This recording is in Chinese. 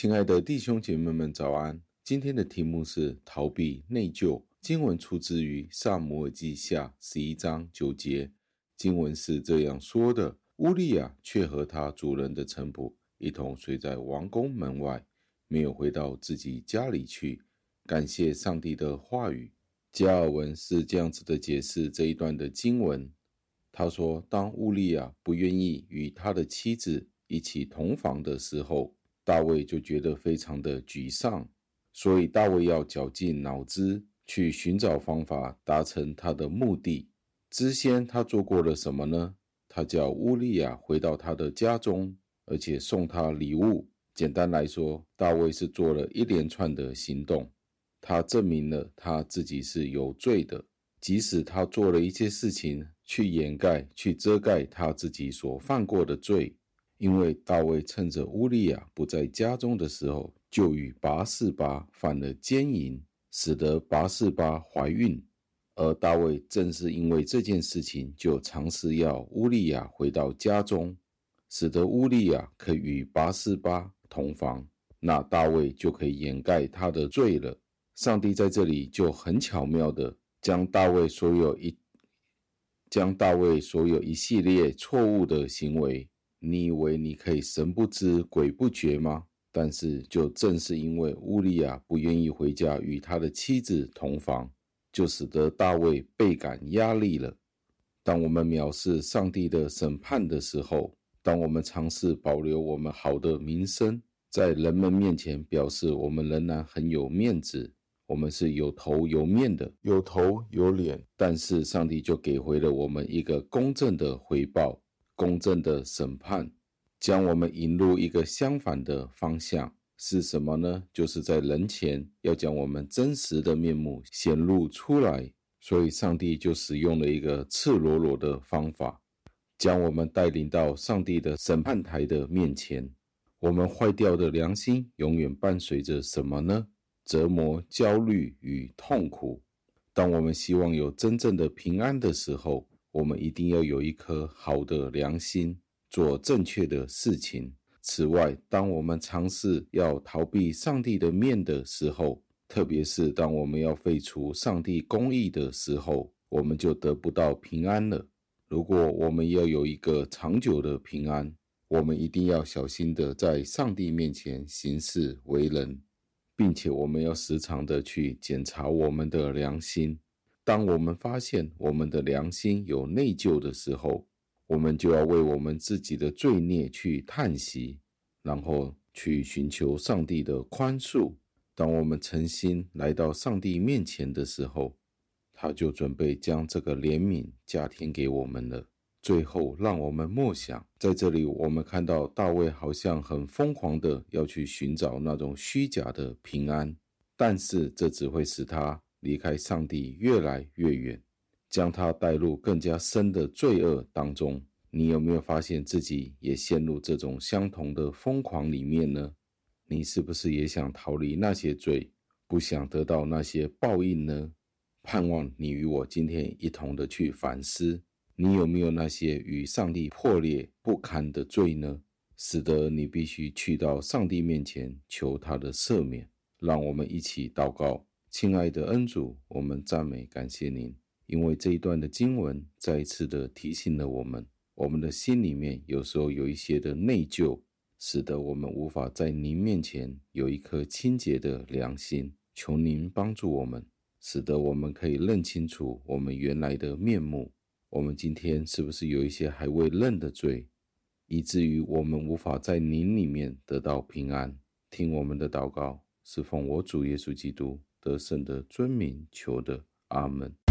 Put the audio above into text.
亲爱的弟兄姐妹们，早安！今天的题目是逃避内疚。经文出自于撒母耳记下十一章九节。经文是这样说的：乌利亚却和他主人的臣仆一同睡在王宫门外，没有回到自己家里去。感谢上帝的话语。加尔文是这样子的解释这一段的经文。他说，当乌利亚不愿意与他的妻子一起同房的时候，大卫就觉得非常的沮丧，所以大卫要绞尽脑汁去寻找方法达成他的目的。之前他做过了什么呢？他叫乌利亚回到他的家中，而且送他礼物。简单来说，大卫是做了一连串的行动，他证明了他自己是有罪的，即使他做了一些事情去掩盖、去遮盖他自己所犯过的罪。因为大卫趁着乌利亚不在家中的时候，就与拔示巴犯了奸淫，使得拔示巴怀孕。而大卫正是因为这件事情，就尝试要乌利亚回到家中，使得乌利亚可以与拔示巴同房，那大卫就可以掩盖他的罪了。上帝在这里就很巧妙地将大卫所有一将大卫所有一系列错误的行为。你以为你可以神不知鬼不觉吗？但是，就正是因为乌利亚不愿意回家与他的妻子同房，就使得大卫倍感压力了。当我们藐视上帝的审判的时候，当我们尝试保留我们好的名声，在人们面前表示我们仍然很有面子，我们是有头有面的，有头有脸，但是上帝就给回了我们一个公正的回报。公正的审判将我们引入一个相反的方向，是什么呢？就是在人前要将我们真实的面目显露出来。所以，上帝就使用了一个赤裸裸的方法，将我们带领到上帝的审判台的面前。我们坏掉的良心永远伴随着什么呢？折磨、焦虑与痛苦。当我们希望有真正的平安的时候，我们一定要有一颗好的良心，做正确的事情。此外，当我们尝试要逃避上帝的面的时候，特别是当我们要废除上帝公义的时候，我们就得不到平安了。如果我们要有一个长久的平安，我们一定要小心的在上帝面前行事为人，并且我们要时常的去检查我们的良心。当我们发现我们的良心有内疚的时候，我们就要为我们自己的罪孽去叹息，然后去寻求上帝的宽恕。当我们诚心来到上帝面前的时候，他就准备将这个怜悯加添给我们了。最后，让我们默想，在这里我们看到大卫好像很疯狂的要去寻找那种虚假的平安，但是这只会使他。离开上帝越来越远，将他带入更加深的罪恶当中。你有没有发现自己也陷入这种相同的疯狂里面呢？你是不是也想逃离那些罪，不想得到那些报应呢？盼望你与我今天一同的去反思，你有没有那些与上帝破裂不堪的罪呢？使得你必须去到上帝面前求他的赦免。让我们一起祷告。亲爱的恩主，我们赞美感谢您，因为这一段的经文再一次的提醒了我们，我们的心里面有时候有一些的内疚，使得我们无法在您面前有一颗清洁的良心。求您帮助我们，使得我们可以认清楚我们原来的面目。我们今天是不是有一些还未认的罪，以至于我们无法在您里面得到平安？听我们的祷告，是奉我主耶稣基督得胜的尊名求得，阿门。